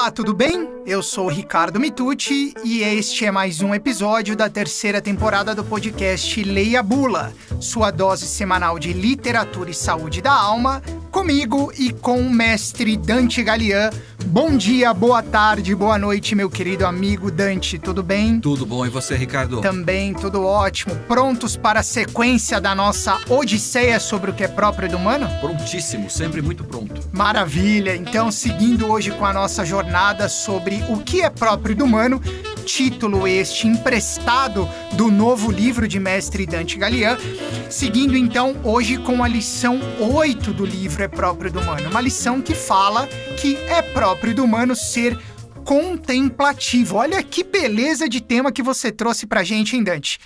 Olá, tudo bem? Eu sou Ricardo Mitucci e este é mais um episódio da terceira temporada do podcast Leia Bula, sua dose semanal de literatura e saúde da alma, comigo e com o mestre Dante Galian. Bom dia, boa tarde, boa noite, meu querido amigo Dante, tudo bem? Tudo bom, e você, Ricardo? Também, tudo ótimo. Prontos para a sequência da nossa odisseia sobre o que é próprio do humano? Prontíssimo, sempre muito pronto. Maravilha! Então, seguindo hoje com a nossa jornada sobre o que é próprio do humano, título este emprestado do novo livro de mestre Dante Galian, seguindo então hoje com a lição 8 do livro É Próprio do Humano, uma lição que fala que é próprio do humano ser contemplativo. Olha que beleza de tema que você trouxe pra gente, hein, Dante?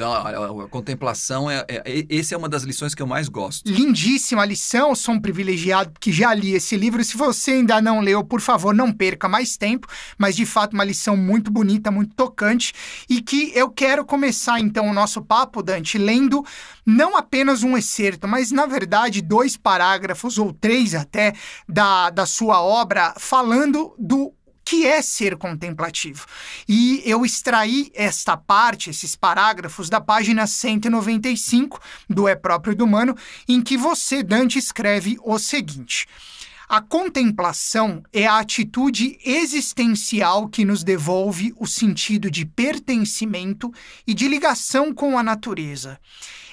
A, a contemplação, é, é, esse é uma das lições que eu mais gosto. Lindíssima lição, sou um privilegiado que já li esse livro. Se você ainda não leu, por favor, não perca mais tempo, mas de fato uma lição muito bonita, muito tocante e que eu quero começar então o nosso papo, Dante, lendo não apenas um excerto, mas na verdade dois parágrafos ou três até da, da sua obra falando do que é ser contemplativo. E eu extraí esta parte, esses parágrafos, da página 195 do É Próprio do Humano, em que você, Dante, escreve o seguinte. A contemplação é a atitude existencial que nos devolve o sentido de pertencimento e de ligação com a natureza.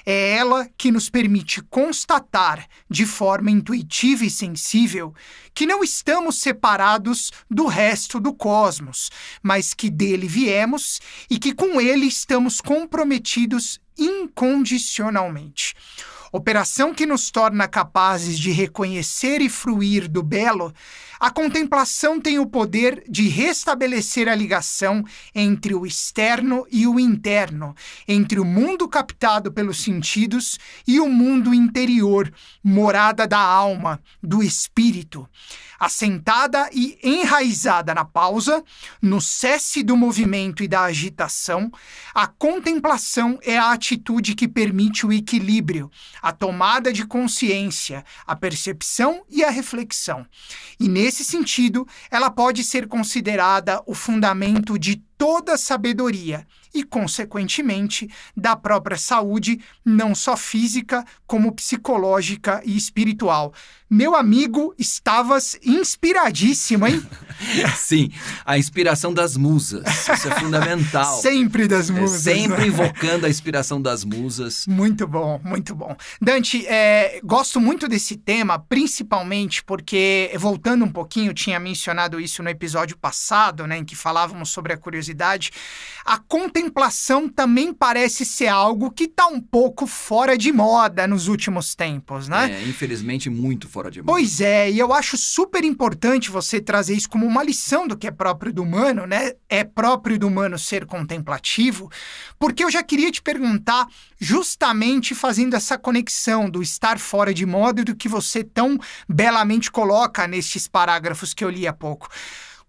É ela que nos permite constatar, de forma intuitiva e sensível, que não estamos separados do resto do cosmos, mas que dele viemos e que com ele estamos comprometidos incondicionalmente. Operação que nos torna capazes de reconhecer e fruir do belo a contemplação tem o poder de restabelecer a ligação entre o externo e o interno, entre o mundo captado pelos sentidos e o mundo interior, morada da alma, do espírito. Assentada e enraizada na pausa, no cesse do movimento e da agitação, a contemplação é a atitude que permite o equilíbrio, a tomada de consciência, a percepção e a reflexão. E nesse sentido, ela pode ser considerada o fundamento de toda sabedoria e, consequentemente, da própria saúde, não só física, como psicológica e espiritual. Meu amigo, estavas inspiradíssimo, hein? Sim, a inspiração das musas. Isso é fundamental. sempre das é musas. É sempre né? invocando a inspiração das musas. Muito bom, muito bom. Dante, é, gosto muito desse tema, principalmente porque, voltando um pouquinho, tinha mencionado isso no episódio passado, né, em que falávamos sobre a curiosidade. A contemplação também parece ser algo que está um pouco fora de moda nos últimos tempos, né? É, infelizmente, muito fora de moda. Pois é, e eu acho super importante você trazer isso como uma lição do que é próprio do humano, né? É próprio do humano ser contemplativo, porque eu já queria te perguntar, justamente fazendo essa conexão do estar fora de moda e do que você tão belamente coloca nestes parágrafos que eu li há pouco.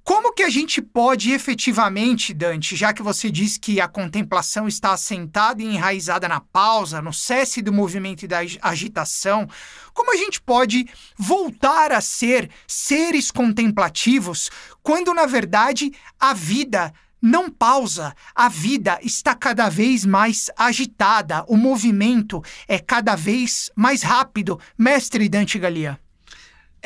Como que a gente pode efetivamente, Dante, já que você diz que a contemplação está assentada e enraizada na pausa, no cesse do movimento e da agitação, como a gente pode voltar a ser seres contemplativos quando, na verdade, a vida não pausa, a vida está cada vez mais agitada, o movimento é cada vez mais rápido. Mestre Dante Galia.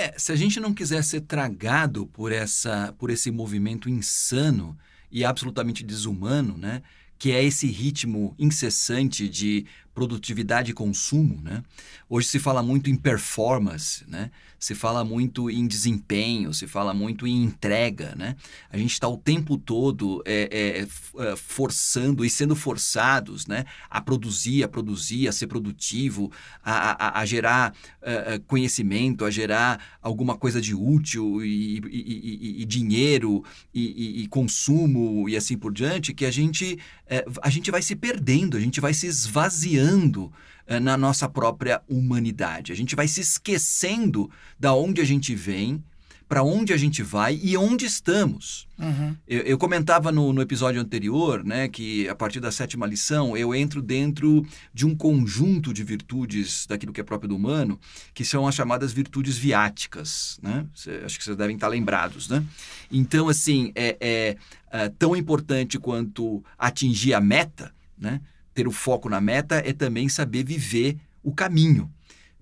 É, se a gente não quiser ser tragado por, essa, por esse movimento insano e absolutamente desumano, né? que é esse ritmo incessante de produtividade e consumo, né? Hoje se fala muito em performance, né? Se fala muito em desempenho, se fala muito em entrega, né? A gente está o tempo todo é, é, é, forçando e sendo forçados, né? A produzir, a produzir, a ser produtivo, a, a, a gerar uh, conhecimento, a gerar alguma coisa de útil e, e, e, e dinheiro e, consumo e assim por diante, que a gente, é, a gente vai se perdendo, a gente vai se esvaziando eh, na nossa própria humanidade. A gente vai se esquecendo da onde a gente vem para onde a gente vai e onde estamos. Uhum. Eu, eu, comentava no, no, episódio anterior né, que, a partir da sétima lição, eu entro dentro de um conjunto de virtudes daquilo que é próprio do humano, que são as chamadas virtudes viáticas. Né? Cê, acho que vocês devem estar lembrados. Né? Então, assim, é, é, é tão importante quanto atingir a meta, né? Ter o foco na meta, é também saber viver o caminho.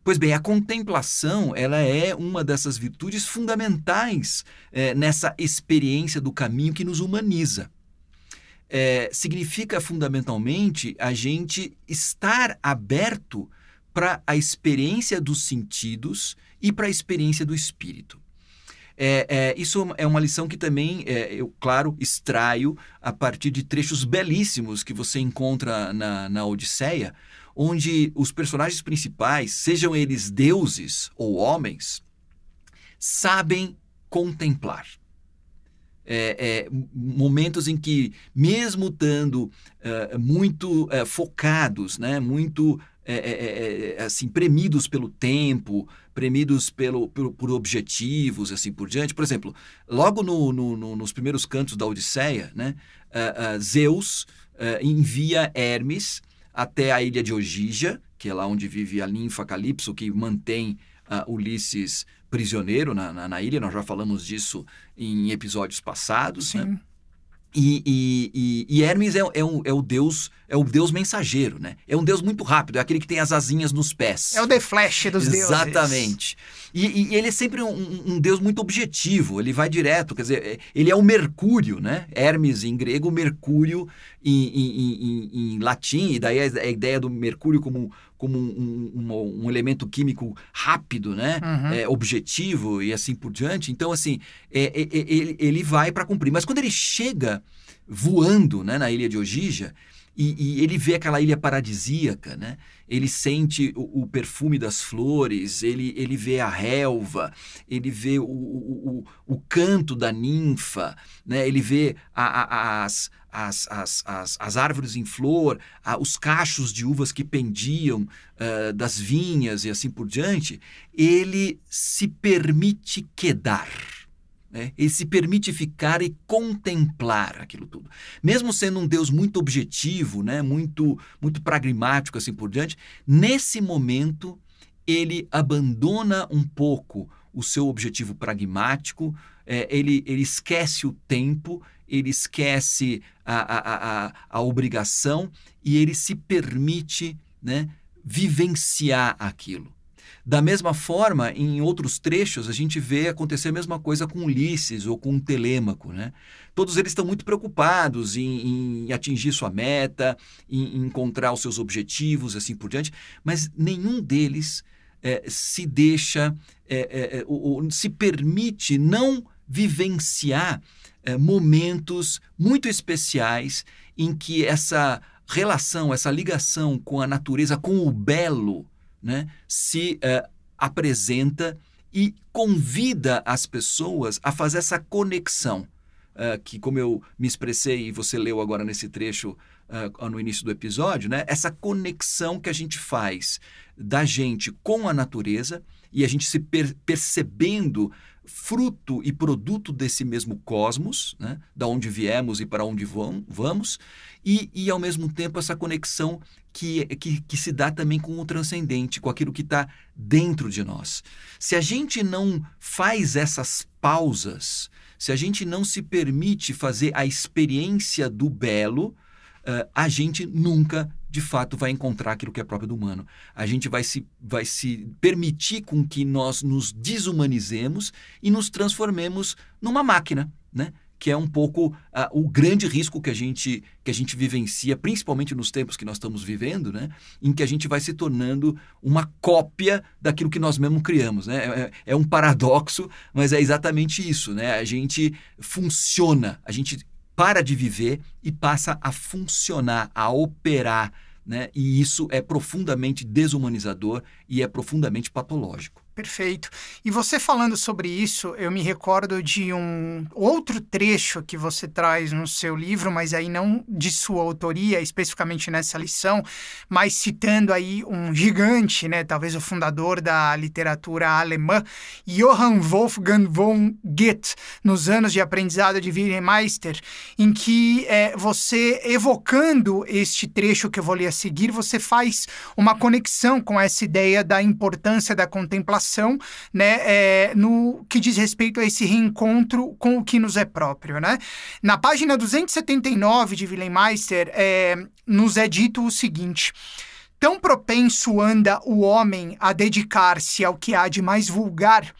Pois bem, a contemplação ela é uma dessas virtudes fundamentais é, nessa experiência do caminho que nos humaniza. É, significa fundamentalmente a gente estar aberto para a experiência dos sentidos e para a experiência do espírito. É, é, isso é uma lição que também, é, eu, claro, extraio a partir de trechos belíssimos que você encontra na, na Odisseia, onde os personagens principais, sejam eles deuses ou homens, sabem contemplar. É, é, momentos em que, mesmo estando uh, muito uh, focados, né, muito é, é, é, assim premidos pelo tempo, premidos pelo, por, por, objetivos, assim por diante. Por exemplo, logo no, no, no, nos primeiros cantos da Odisseia, né, uh, Zeus envia Hermes até a ilha de Ogígia, que é lá onde vive a ninfa Calypso, que mantém uh, Ulisses prisioneiro na, na, na, ilha. Nós já falamos disso em episódios passados. Né? E, e, e, e, Hermes é, é, um, é, o deus é o deus mensageiro, né? É um deus muito rápido, é aquele que tem as asinhas nos pés. É o The Flash dos Exatamente. deuses. Exatamente. E, ele é sempre um, um, deus muito objetivo, ele vai direto, quer dizer, é, ele é o Mercúrio, né? Hermes em grego, Mercúrio em, em, em, em latim, e daí a, ideia do Mercúrio como, como um, um, um elemento químico rápido, né? Uhum. É, objetivo e assim por diante. Então, assim, é, é, é ele, ele vai para cumprir. Mas quando ele chega voando né, na ilha de Ogija, e, e, ele vê aquela ilha paradisíaca, né? Ele sente o, o, perfume das flores, ele, ele vê a relva, ele vê o, o, o canto da ninfa, né? Ele vê a, a, as, as, as, as, as, árvores em flor, a, os cachos de uvas que pendiam uh, das vinhas e assim por diante. Ele se permite quedar né? Ele se permite ficar e contemplar aquilo tudo. Mesmo sendo um Deus muito objetivo, né? muito, muito pragmático, assim por diante, nesse momento ele abandona um pouco o seu objetivo pragmático, é, ele, ele esquece o tempo, ele esquece a, a, a, a obrigação e ele se permite né, vivenciar aquilo. Da mesma forma, em outros trechos, a gente vê acontecer a mesma coisa com Ulisses ou com Telêmaco. Né? Todos eles estão muito preocupados em, em atingir sua meta, em, em, encontrar os seus objetivos, assim por diante, mas nenhum deles é, se deixa, é, é, ou, ou, se permite não vivenciar momentos muito especiais em que essa relação, essa ligação com a natureza, com o belo, né, se uh, apresenta e convida as pessoas a fazer essa conexão. Uh, que, como eu me expressei e você leu agora nesse trecho uh, no início do episódio, né, essa conexão que a gente faz da gente com a natureza e a gente se per percebendo fruto e produto desse mesmo cosmos, né, da onde viemos e para onde vamos, e, e ao mesmo tempo essa conexão que, que, que se dá também com o transcendente, com aquilo que está dentro de nós. Se a gente não faz essas pausas, se a gente não se permite fazer a experiência do belo, uh, a gente nunca de fato vai encontrar aquilo que é próprio do humano. A gente vai se, vai se permitir com que nós nos desumanizemos e nos transformemos numa máquina, né? que é um pouco uh, o grande risco que a gente que a gente vivencia, principalmente nos tempos que nós estamos vivendo, né? em que a gente vai se tornando uma cópia daquilo que nós mesmos criamos. Né? É, é, é um paradoxo, mas é exatamente isso. Né? A gente funciona, a gente para de viver e passa a funcionar, a operar. Né? E isso é profundamente desumanizador e é profundamente patológico. Perfeito. E você falando sobre isso, eu me recordo de um outro trecho que você traz no seu livro, mas aí não de sua autoria, especificamente nessa lição, mas citando aí um gigante, né, talvez o fundador da literatura alemã, Johann Wolfgang von Goethe, nos anos de aprendizado de Meister, em que é, você, evocando este trecho que eu vou ler a seguir, você faz uma conexão com essa ideia da importância da contemplação né, é, no que diz respeito a esse reencontro com o que nos é próprio. Né? Na página 279 de Wilhelm Meister, é, nos é dito o seguinte. Tão propenso anda o homem a dedicar-se ao que há de mais vulgar,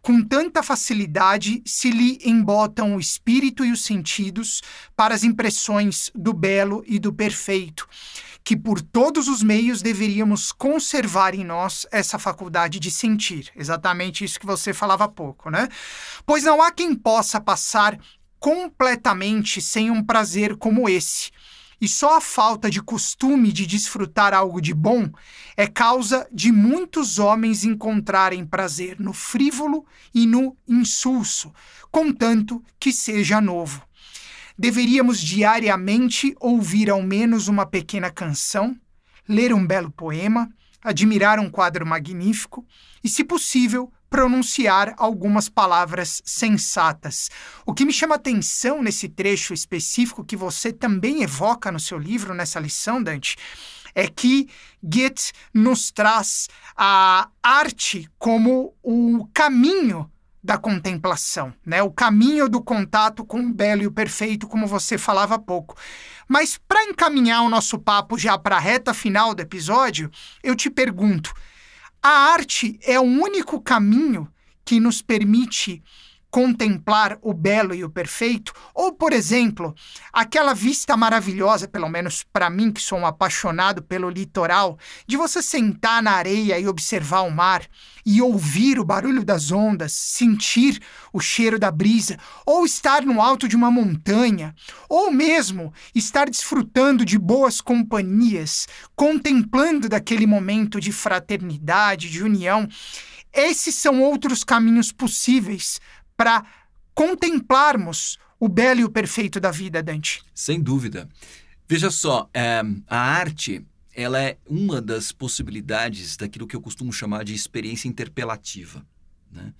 com tanta facilidade se lhe embotam o espírito e os sentidos para as impressões do belo e do perfeito que por todos os meios deveríamos conservar em nós essa faculdade de sentir. Exatamente isso que você falava há pouco, né? Pois não há quem possa passar completamente sem um prazer como esse. E só a falta de costume de desfrutar algo de bom é causa de muitos homens encontrarem prazer no frívolo e no insulso, contanto que seja novo deveríamos diariamente ouvir ao menos uma pequena canção, ler um belo poema, admirar um quadro magnífico e, se possível, pronunciar algumas palavras sensatas. O que me chama atenção nesse trecho específico que você também evoca no seu livro, nessa lição, Dante, é que Goethe nos traz a arte como o caminho da contemplação, né? O caminho do contato com o belo e o perfeito, como você falava há pouco. Mas para encaminhar o nosso papo já para a reta final do episódio, eu te pergunto: a arte é o único caminho que nos permite contemplar o belo e o perfeito, ou, por exemplo, aquela vista maravilhosa, pelo menos para mim que sou um apaixonado pelo litoral, de você sentar na areia e observar o mar e ouvir o barulho das ondas, sentir o cheiro da brisa, ou estar no alto de uma montanha, ou mesmo estar desfrutando de boas companhias, contemplando daquele momento de fraternidade, de união. Esses são outros caminhos possíveis para contemplarmos o belo e o perfeito da vida, Dante. Sem dúvida. Veja só, é, a arte ela é uma das possibilidades daquilo que eu costumo chamar de experiência interpelativa. Né?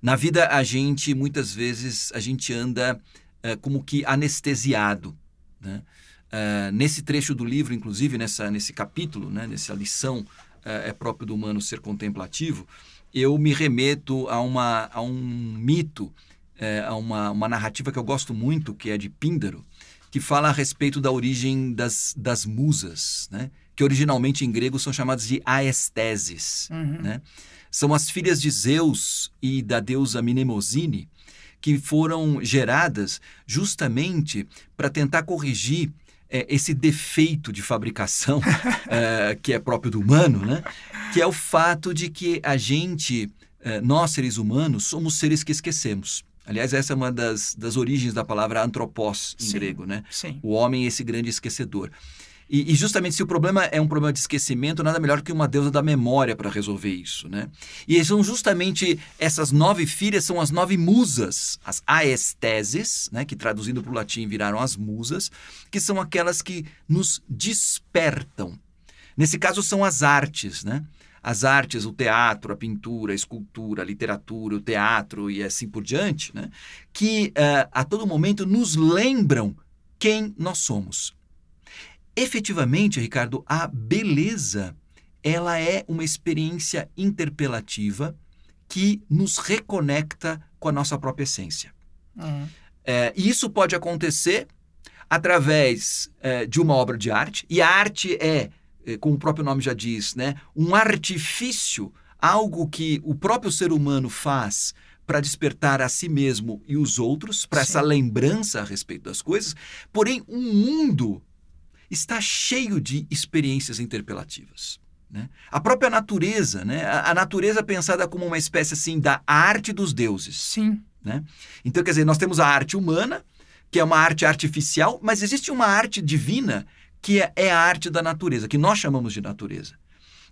Na vida, a gente, muitas vezes, a gente anda é, como que anestesiado. Né? É, nesse trecho do livro, inclusive, nessa, nesse capítulo, né, nessa lição é, é próprio do humano ser contemplativo, eu me remeto a, uma, a um mito, é, a uma, uma narrativa que eu gosto muito, que é de Píndaro, que fala a respeito da origem das, das musas, né? que originalmente em grego são chamadas de aesteses. Uhum. Né? São as filhas de Zeus e da deusa Mnemosine, que foram geradas justamente para tentar corrigir é, esse defeito de fabricação é, que é próprio do humano, né? que é o fato de que a gente, é, nós seres humanos, somos seres que esquecemos. Aliás, essa é uma das, das origens da palavra antropós em sim, grego, né? Sim. O homem é esse grande esquecedor. E, e, justamente se o problema é um problema de esquecimento, nada melhor que uma deusa da memória para resolver isso, né? E são justamente essas nove filhas, são as nove musas, as aesteses, né? Que traduzindo para o latim viraram as musas, que são aquelas que nos despertam. Nesse caso são as artes, né? As artes, o teatro, a pintura, a escultura, a literatura, o teatro e assim por diante, né? Que uh, a todo momento nos lembram quem nós somos. Efetivamente, Ricardo, a beleza ela é uma experiência interpelativa que nos reconecta com a nossa própria essência. Uhum. É, e isso pode acontecer através é, de uma obra de arte, e a arte é, é, como o próprio nome já diz, né, um artifício, algo que o próprio ser humano faz para despertar a si mesmo e os outros, para essa lembrança a respeito das coisas. Porém, um mundo está cheio de experiências interpelativas. Né? A própria natureza, né? a, a natureza pensada como uma espécie assim da arte dos deuses. Sim. Né? Então, quer dizer, nós temos a arte humana, que é uma arte artificial, mas existe uma arte divina que é, é a arte da natureza, que nós chamamos de natureza.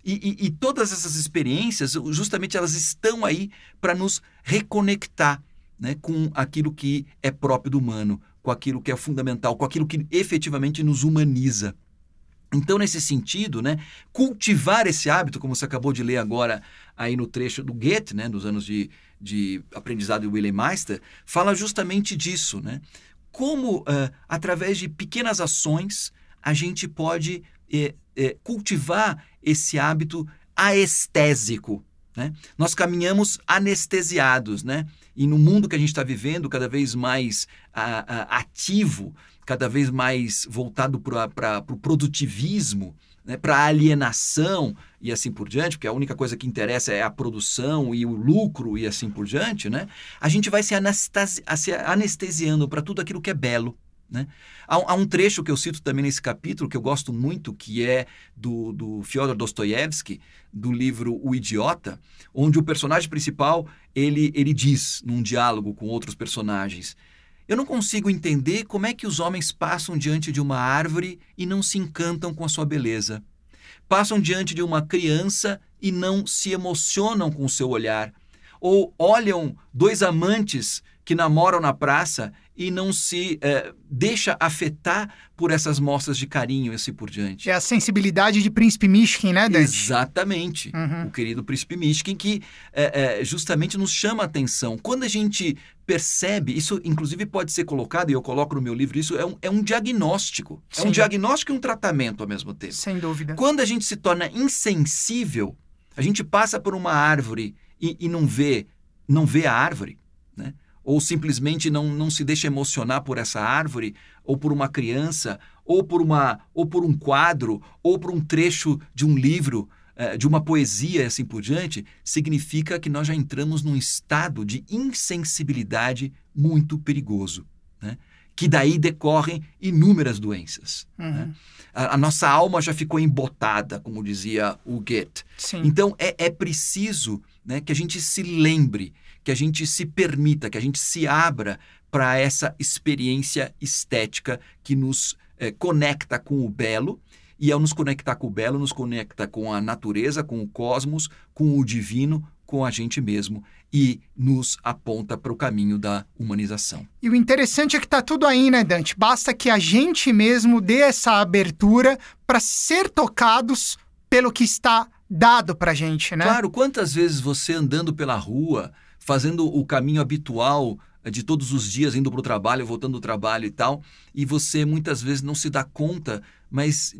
E, e, e todas essas experiências, justamente elas estão aí para nos reconectar né, com aquilo que é próprio do humano, com aquilo que é fundamental, com aquilo que efetivamente nos humaniza. Então, nesse sentido, né, cultivar esse hábito, como você acabou de ler agora aí no trecho do Goethe, né, dos anos de, de aprendizado de Wilhelm Meister, fala justamente disso, né? Como, uh, através de pequenas ações, a gente pode eh, eh, cultivar esse hábito aestésico, né? Nós caminhamos anestesiados, né? E no mundo que a gente está vivendo, cada vez mais a, a, ativo, cada vez mais voltado para o pro produtivismo, né? para a alienação e assim por diante, porque a única coisa que interessa é a produção e o lucro e assim por diante, né? a gente vai se, se anestesiando para tudo aquilo que é belo. Né? Há, há, um trecho que eu cito também nesse capítulo, que eu gosto muito, que é do, do Fyodor Dostoiévski, do livro O Idiota, onde o personagem principal ele, ele diz, num diálogo com outros personagens, eu não consigo entender como é que os homens passam diante de uma árvore e não se encantam com a sua beleza. Passam diante de uma criança e não se emocionam com o seu olhar. Ou olham dois amantes que namoram na praça e não se é, deixa afetar por essas mostras de carinho e assim por diante. É a sensibilidade de Príncipe Mishkin, né, Dante? Exatamente. Uhum. O querido Príncipe Mishkin que é, é, justamente nos chama a atenção. Quando a gente percebe, isso inclusive pode ser colocado, e eu coloco no meu livro isso, é um, é um diagnóstico. Sim. É um diagnóstico e um tratamento ao mesmo tempo. Sem dúvida. Quando a gente se torna insensível, a gente passa por uma árvore e, e não vê não vê a árvore? Ou simplesmente não, não se deixa emocionar por essa árvore, ou por uma criança, ou por, uma, ou por um quadro, ou por um trecho de um livro, eh, de uma poesia e assim por diante, significa que nós já entramos num estado de insensibilidade muito perigoso. Né? que daí decorrem inúmeras doenças. Uhum. Né? A, a, nossa alma já ficou embotada, como dizia o Goethe. Então é, é preciso né, que a gente se lembre que a gente se permita, que a gente se abra para essa experiência estética que nos é, conecta com o belo. E ao nos conectar com o belo, nos conecta com a natureza, com o cosmos, com o divino, com a gente mesmo e nos aponta para o caminho da humanização. E o interessante é que está tudo aí, né, Dante? Basta que a gente mesmo dê essa abertura para ser tocados pelo que está dado para gente, né? Claro, quantas vezes você andando pela rua fazendo o caminho habitual eh, de todos os dias, indo para o trabalho, voltando do trabalho e tal, e você muitas vezes não se dá conta, mas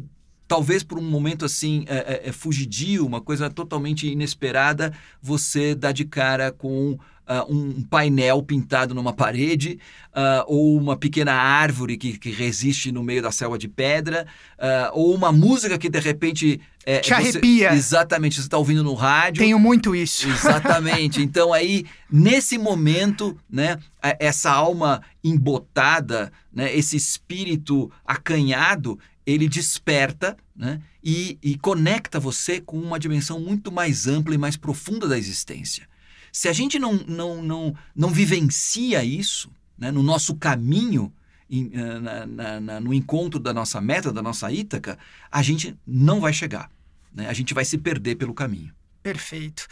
talvez por um momento assim é, é, é fugidio, uma coisa totalmente inesperada, você dá de cara com uh, um painel pintado numa parede, uh, ou uma pequena árvore que, que, resiste no meio da selva de pedra, uh, ou uma música que de repente. É, Te arrepia. Você, exatamente, você está ouvindo no rádio. Tenho muito isso. Exatamente. então, aí, nesse momento, né, essa alma embotada, né, esse espírito acanhado, ele desperta né, e, e conecta você com uma dimensão muito mais ampla e mais profunda da existência. Se a gente não, não, não, não vivencia isso né, no nosso caminho, eh, na, na, na, no encontro da nossa meta, da nossa Ítaca, a gente não vai chegar. Né? A gente vai se perder pelo caminho. Perfeito.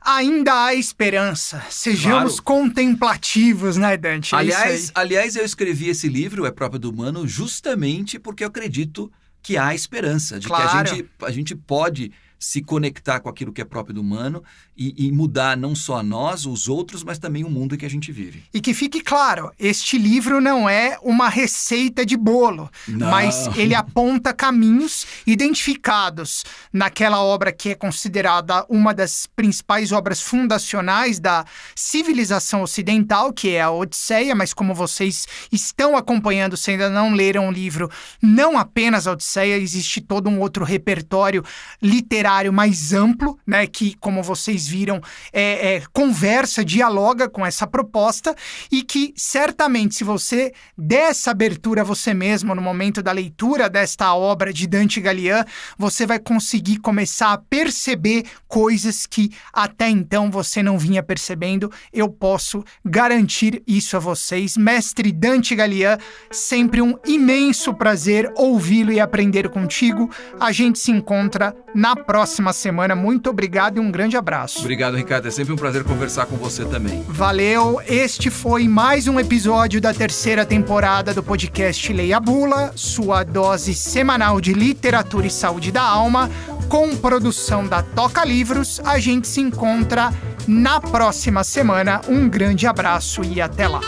Ainda há esperança. Sejamos claro. contemplativos, né, Dante? É aliás, aliás, eu escrevi esse livro, É Próprio do Humano, justamente porque eu acredito que há esperança, de claro. que a gente, a gente pode se conectar com aquilo que é próprio do humano e, e, mudar não só a nós, os outros, mas também o mundo em que a gente vive. E que fique claro, este livro não é uma receita de bolo, não. mas ele aponta caminhos identificados naquela obra que é considerada uma das principais obras fundacionais da civilização ocidental, que é a Odisseia, mas como vocês estão acompanhando, se ainda não leram o livro, não apenas a Odisseia, existe todo um outro repertório literário literário mais amplo, né, que, como vocês viram, é, é, conversa, dialoga com essa proposta e que certamente, se você der essa abertura a você mesmo no momento da leitura desta obra de Dante Gallian, você vai conseguir começar a perceber coisas que até então você não vinha percebendo. Eu posso garantir isso a vocês. Mestre Dante Gallian, sempre um imenso prazer ouvi-lo e aprender contigo. A gente se encontra na próxima próxima semana. Muito obrigado e um grande abraço. Obrigado, Ricardo. É sempre um prazer conversar com você também. Valeu. Este foi mais um episódio da terceira temporada do podcast Leia Bula, sua dose semanal de literatura e saúde da alma, com produção da Toca Livros. A gente se encontra na próxima semana. Um grande abraço e até lá.